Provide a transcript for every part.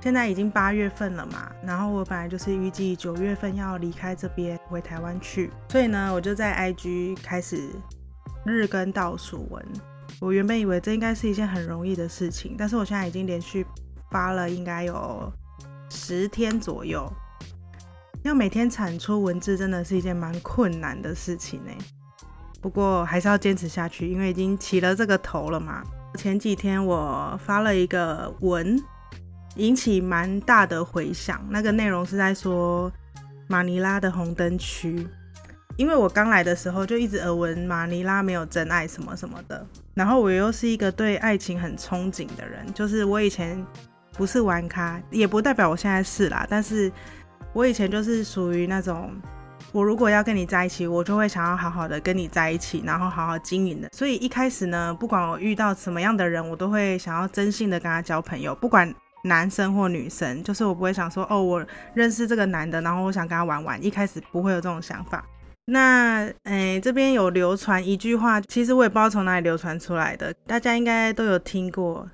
现在已经八月份了嘛，然后我本来就是预计九月份要离开这边回台湾去，所以呢，我就在 IG 开始日更倒数文。我原本以为这应该是一件很容易的事情，但是我现在已经连续发了应该有十天左右。要每天产出文字，真的是一件蛮困难的事情呢。不过还是要坚持下去，因为已经起了这个头了嘛。前几天我发了一个文，引起蛮大的回响。那个内容是在说马尼拉的红灯区，因为我刚来的时候就一直耳闻马尼拉没有真爱什么什么的。然后我又是一个对爱情很憧憬的人，就是我以前不是玩咖，也不代表我现在是啦。但是我以前就是属于那种。我如果要跟你在一起，我就会想要好好的跟你在一起，然后好好经营的。所以一开始呢，不管我遇到什么样的人，我都会想要真心的跟他交朋友，不管男生或女生，就是我不会想说，哦，我认识这个男的，然后我想跟他玩玩。一开始不会有这种想法。那，诶，这边有流传一句话，其实我也不知道从哪里流传出来的，大家应该都有听过。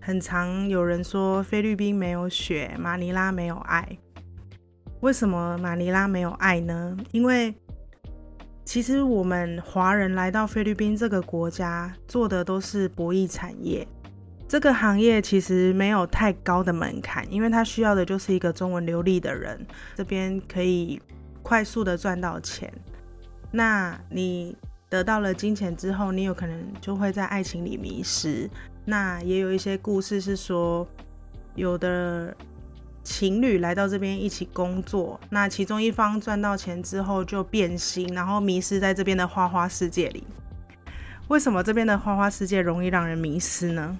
很常有人说，菲律宾没有雪，马尼拉没有爱。为什么马尼拉没有爱呢？因为其实我们华人来到菲律宾这个国家做的都是博弈产业，这个行业其实没有太高的门槛，因为它需要的就是一个中文流利的人，这边可以快速的赚到钱。那你得到了金钱之后，你有可能就会在爱情里迷失。那也有一些故事是说，有的。情侣来到这边一起工作，那其中一方赚到钱之后就变心，然后迷失在这边的花花世界里。为什么这边的花花世界容易让人迷失呢？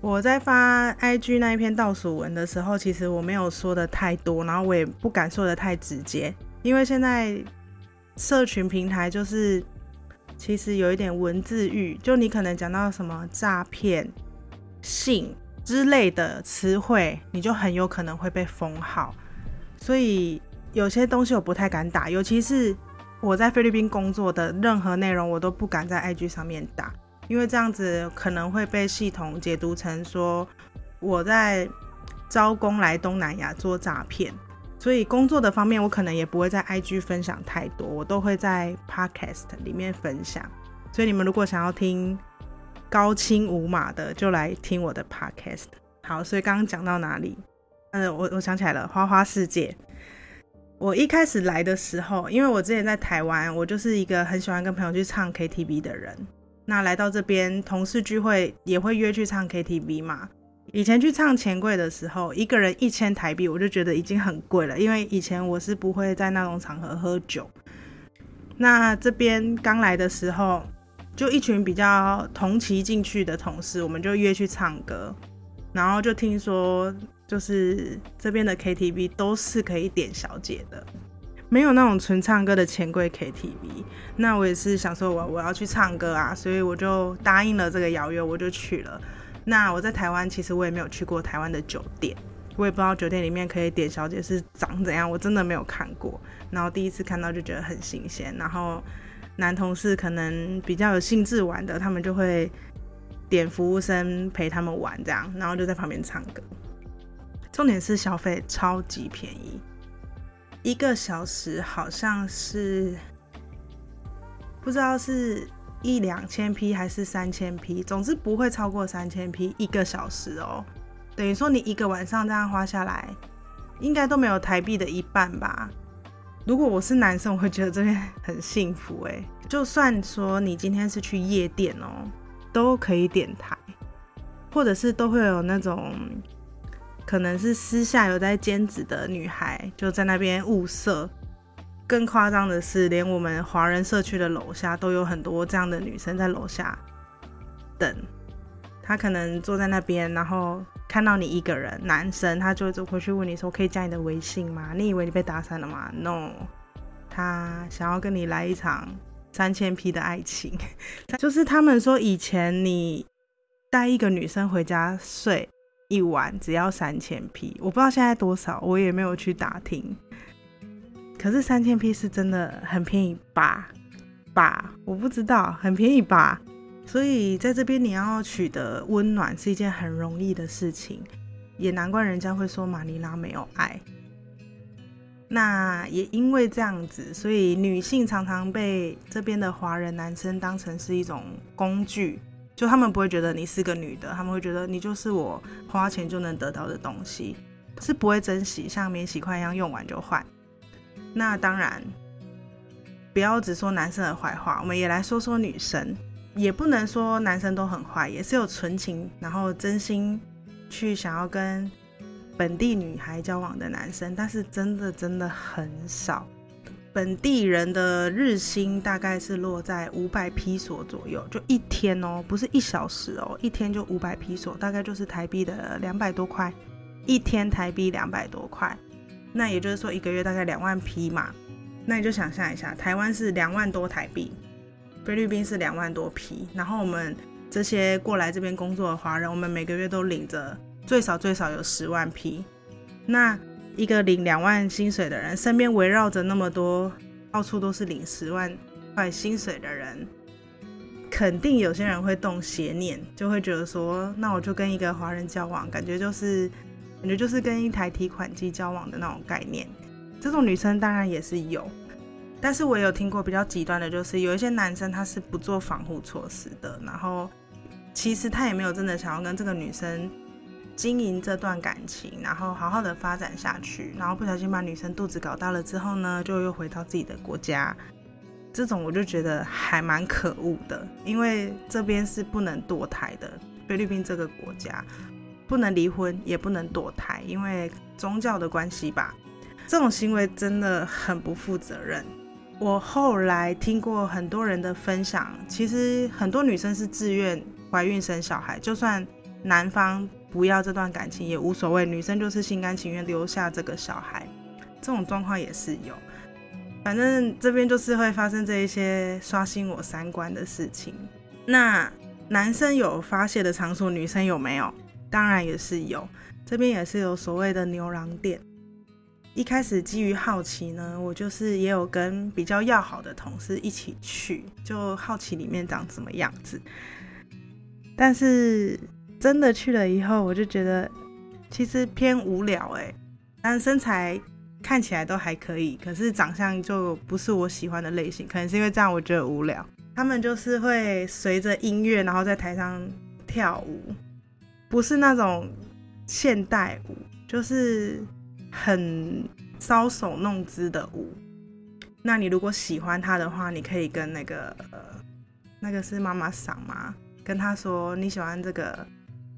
我在发 IG 那一篇倒数文的时候，其实我没有说的太多，然后我也不敢说的太直接，因为现在社群平台就是其实有一点文字狱，就你可能讲到什么诈骗、性。之类的词汇，你就很有可能会被封号，所以有些东西我不太敢打，尤其是我在菲律宾工作的任何内容，我都不敢在 IG 上面打，因为这样子可能会被系统解读成说我在招工来东南亚做诈骗，所以工作的方面我可能也不会在 IG 分享太多，我都会在 Podcast 里面分享，所以你们如果想要听。高清无码的就来听我的 podcast。好，所以刚刚讲到哪里？嗯，我我想起来了，花花世界。我一开始来的时候，因为我之前在台湾，我就是一个很喜欢跟朋友去唱 KTV 的人。那来到这边，同事聚会也会约去唱 KTV 嘛。以前去唱钱柜的时候，一个人一千台币，我就觉得已经很贵了，因为以前我是不会在那种场合喝酒。那这边刚来的时候。就一群比较同期进去的同事，我们就约去唱歌，然后就听说，就是这边的 KTV 都是可以点小姐的，没有那种纯唱歌的钱柜 KTV。那我也是想说，我我要去唱歌啊，所以我就答应了这个邀约，我就去了。那我在台湾，其实我也没有去过台湾的酒店，我也不知道酒店里面可以点小姐是长怎样，我真的没有看过。然后第一次看到就觉得很新鲜，然后。男同事可能比较有兴致玩的，他们就会点服务生陪他们玩，这样，然后就在旁边唱歌。重点是消费超级便宜，一个小时好像是不知道是一两千 P 还是三千 P，总之不会超过三千 P 一个小时哦。等于说你一个晚上这样花下来，应该都没有台币的一半吧。如果我是男生，我会觉得这边很幸福哎。就算说你今天是去夜店哦，都可以点台，或者是都会有那种可能是私下有在兼职的女孩就在那边物色。更夸张的是，连我们华人社区的楼下都有很多这样的女生在楼下等。她可能坐在那边，然后。看到你一个人，男生，他就走回去问你说：“可以加你的微信吗？”你以为你被打散了吗？No，他想要跟你来一场三千 P 的爱情，就是他们说以前你带一个女生回家睡一晚只要三千 P，我不知道现在多少，我也没有去打听。可是三千 P 是真的很便宜吧？吧，我不知道，很便宜吧？所以在这边你要取得温暖是一件很容易的事情，也难怪人家会说马尼拉没有爱。那也因为这样子，所以女性常常被这边的华人男生当成是一种工具，就他们不会觉得你是个女的，他们会觉得你就是我花钱就能得到的东西，是不会珍惜，像免洗筷一样用完就换。那当然，不要只说男生的坏话，我们也来说说女生。也不能说男生都很坏，也是有纯情，然后真心去想要跟本地女孩交往的男生，但是真的真的很少。本地人的日薪大概是落在五百披索左右，就一天哦，不是一小时哦，一天就五百披索，大概就是台币的两百多块，一天台币两百多块，那也就是说一个月大概两万披嘛，那你就想象一下，台湾是两万多台币。菲律宾是两万多批，然后我们这些过来这边工作的华人，我们每个月都领着最少最少有十万批。那一个领两万薪水的人，身边围绕着那么多到处都是领十万块薪水的人，肯定有些人会动邪念，就会觉得说，那我就跟一个华人交往，感觉就是感觉就是跟一台提款机交往的那种概念。这种女生当然也是有。但是我有听过比较极端的，就是有一些男生他是不做防护措施的，然后其实他也没有真的想要跟这个女生经营这段感情，然后好好的发展下去，然后不小心把女生肚子搞大了之后呢，就又回到自己的国家，这种我就觉得还蛮可恶的，因为这边是不能堕胎的，菲律宾这个国家不能离婚，也不能堕胎，因为宗教的关系吧，这种行为真的很不负责任。我后来听过很多人的分享，其实很多女生是自愿怀孕生小孩，就算男方不要这段感情也无所谓，女生就是心甘情愿留下这个小孩，这种状况也是有。反正这边就是会发生这一些刷新我三观的事情。那男生有发泄的场所，女生有没有？当然也是有，这边也是有所谓的牛郎店。一开始基于好奇呢，我就是也有跟比较要好的同事一起去，就好奇里面长什么样子。但是真的去了以后，我就觉得其实偏无聊哎，但身材看起来都还可以，可是长相就不是我喜欢的类型。可能是因为这样，我觉得无聊。他们就是会随着音乐，然后在台上跳舞，不是那种现代舞，就是。很搔首弄姿的舞，那你如果喜欢他的话，你可以跟那个呃，那个是妈妈桑吗？跟他说你喜欢这个，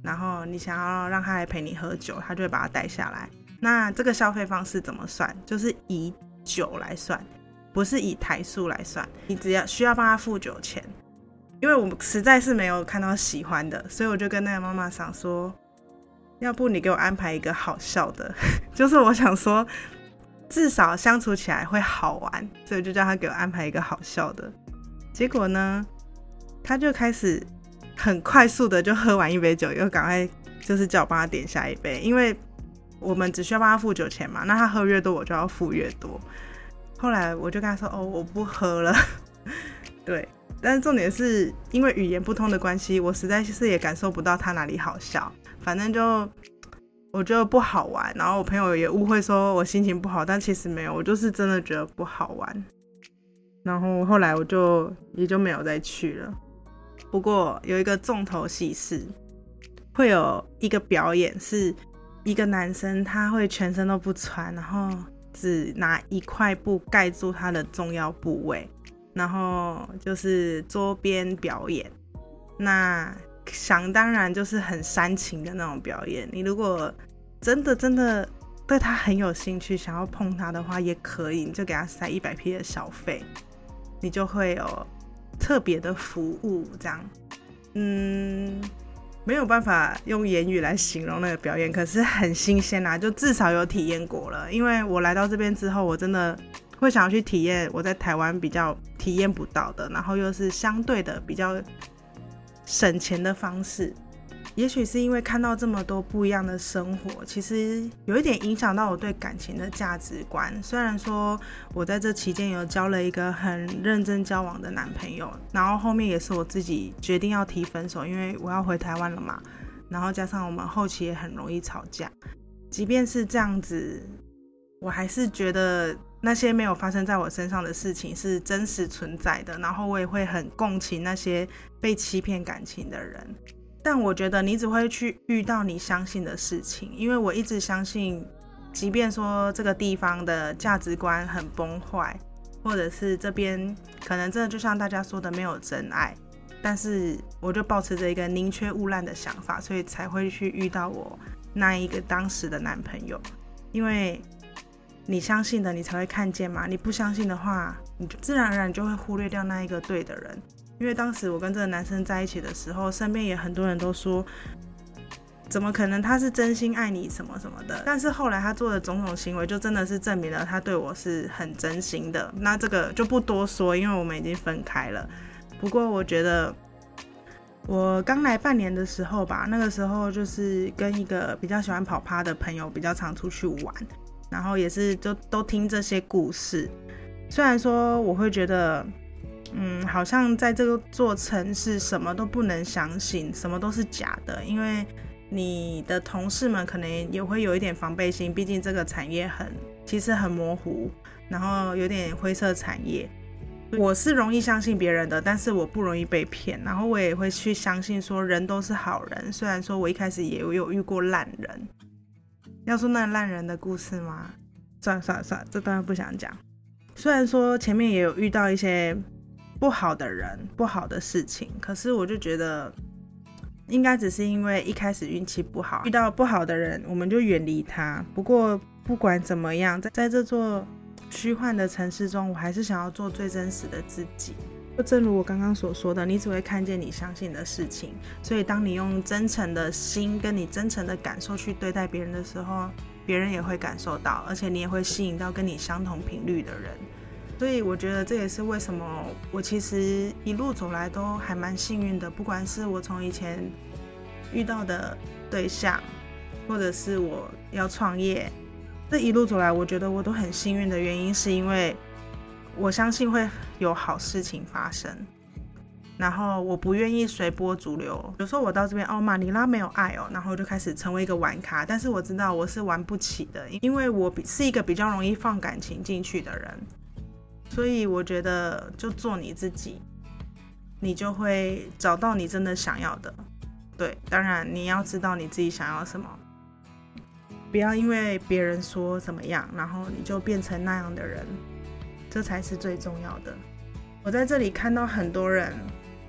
然后你想要让他来陪你喝酒，他就会把他带下来。那这个消费方式怎么算？就是以酒来算，不是以台数来算。你只要需要帮他付酒钱，因为我们实在是没有看到喜欢的，所以我就跟那个妈妈桑说。要不你给我安排一个好笑的，就是我想说，至少相处起来会好玩，所以就叫他给我安排一个好笑的。结果呢，他就开始很快速的就喝完一杯酒，又赶快就是叫我帮他点下一杯，因为我们只需要帮他付酒钱嘛，那他喝越多我就要付越多。后来我就跟他说：“哦，我不喝了。”对，但是重点是因为语言不通的关系，我实在是也感受不到他哪里好笑。反正就我觉得不好玩，然后我朋友也误会说我心情不好，但其实没有，我就是真的觉得不好玩。然后后来我就也就没有再去了。不过有一个重头戏是会有一个表演，是一个男生他会全身都不穿，然后只拿一块布盖住他的重要部位，然后就是桌边表演。那想当然就是很煽情的那种表演。你如果真的真的对他很有兴趣，想要碰他的话，也可以，你就给他塞一百 P 的小费，你就会有特别的服务。这样，嗯，没有办法用言语来形容那个表演，可是很新鲜啦，就至少有体验过了。因为我来到这边之后，我真的会想要去体验我在台湾比较体验不到的，然后又是相对的比较。省钱的方式，也许是因为看到这么多不一样的生活，其实有一点影响到我对感情的价值观。虽然说我在这期间有交了一个很认真交往的男朋友，然后后面也是我自己决定要提分手，因为我要回台湾了嘛。然后加上我们后期也很容易吵架，即便是这样子，我还是觉得那些没有发生在我身上的事情是真实存在的。然后我也会很共情那些被欺骗感情的人。但我觉得你只会去遇到你相信的事情，因为我一直相信，即便说这个地方的价值观很崩坏，或者是这边可能真的就像大家说的没有真爱，但是我就保持着一个宁缺毋滥的想法，所以才会去遇到我那一个当时的男朋友。因为你相信的，你才会看见嘛；你不相信的话，你就自然而然就会忽略掉那一个对的人。因为当时我跟这个男生在一起的时候，身边也很多人都说，怎么可能他是真心爱你什么什么的。但是后来他做的种种行为，就真的是证明了他对我是很真心的。那这个就不多说，因为我们已经分开了。不过我觉得，我刚来半年的时候吧，那个时候就是跟一个比较喜欢跑趴的朋友比较常出去玩，然后也是就都听这些故事。虽然说我会觉得。嗯，好像在这个座城市，什么都不能相信，什么都是假的。因为你的同事们可能也会有一点防备心，毕竟这个产业很，其实很模糊，然后有点灰色产业。我是容易相信别人的，但是我不容易被骗。然后我也会去相信说人都是好人，虽然说我一开始也有遇过烂人。要说那烂人的故事吗？算了算了算了，这当然不想讲。虽然说前面也有遇到一些。不好的人，不好的事情，可是我就觉得，应该只是因为一开始运气不好，遇到不好的人，我们就远离他。不过不管怎么样，在在这座虚幻的城市中，我还是想要做最真实的自己。就正如我刚刚所说的，你只会看见你相信的事情。所以当你用真诚的心跟你真诚的感受去对待别人的时候，别人也会感受到，而且你也会吸引到跟你相同频率的人。所以我觉得这也是为什么我其实一路走来都还蛮幸运的，不管是我从以前遇到的对象，或者是我要创业，这一路走来，我觉得我都很幸运的原因，是因为我相信会有好事情发生，然后我不愿意随波逐流。有时候我到这边，哦，马尼拉没有爱哦，然后就开始成为一个玩咖，但是我知道我是玩不起的，因为我是一个比较容易放感情进去的人。所以我觉得，就做你自己，你就会找到你真的想要的。对，当然你要知道你自己想要什么，不要因为别人说怎么样，然后你就变成那样的人，这才是最重要的。我在这里看到很多人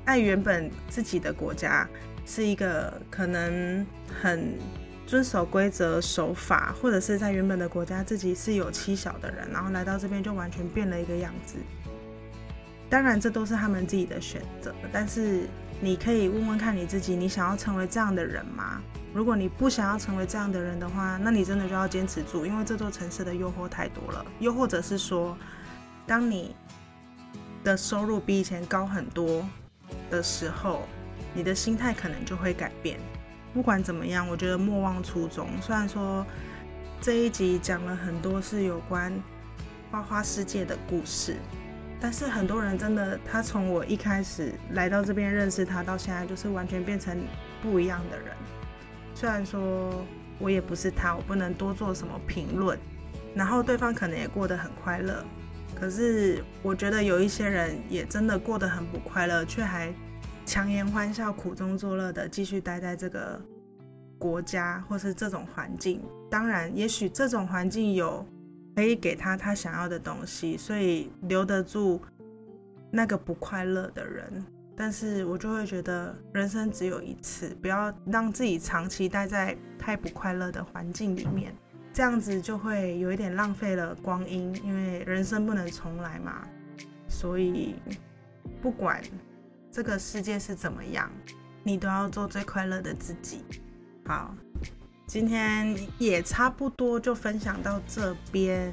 爱原本自己的国家，是一个可能很。遵守规则、守法，或者是在原本的国家自己是有妻小的人，然后来到这边就完全变了一个样子。当然，这都是他们自己的选择。但是，你可以问问看你自己：你想要成为这样的人吗？如果你不想要成为这样的人的话，那你真的就要坚持住，因为这座城市的诱惑太多了。又或者是说，当你的收入比以前高很多的时候，你的心态可能就会改变。不管怎么样，我觉得莫忘初衷。虽然说这一集讲了很多是有关花花世界的故事，但是很多人真的，他从我一开始来到这边认识他到现在，就是完全变成不一样的人。虽然说我也不是他，我不能多做什么评论。然后对方可能也过得很快乐，可是我觉得有一些人也真的过得很不快乐，却还。强颜欢笑、苦中作乐的继续待在这个国家，或是这种环境。当然，也许这种环境有可以给他他想要的东西，所以留得住那个不快乐的人。但是我就会觉得，人生只有一次，不要让自己长期待在太不快乐的环境里面，这样子就会有一点浪费了光阴。因为人生不能重来嘛，所以不管。这个世界是怎么样，你都要做最快乐的自己。好，今天也差不多就分享到这边。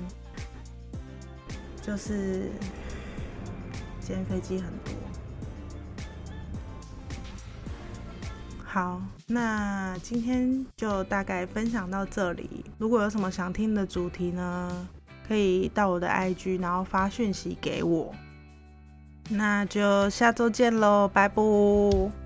就是今天飞机很多。好，那今天就大概分享到这里。如果有什么想听的主题呢，可以到我的 IG，然后发讯息给我。那就下周见喽，拜拜。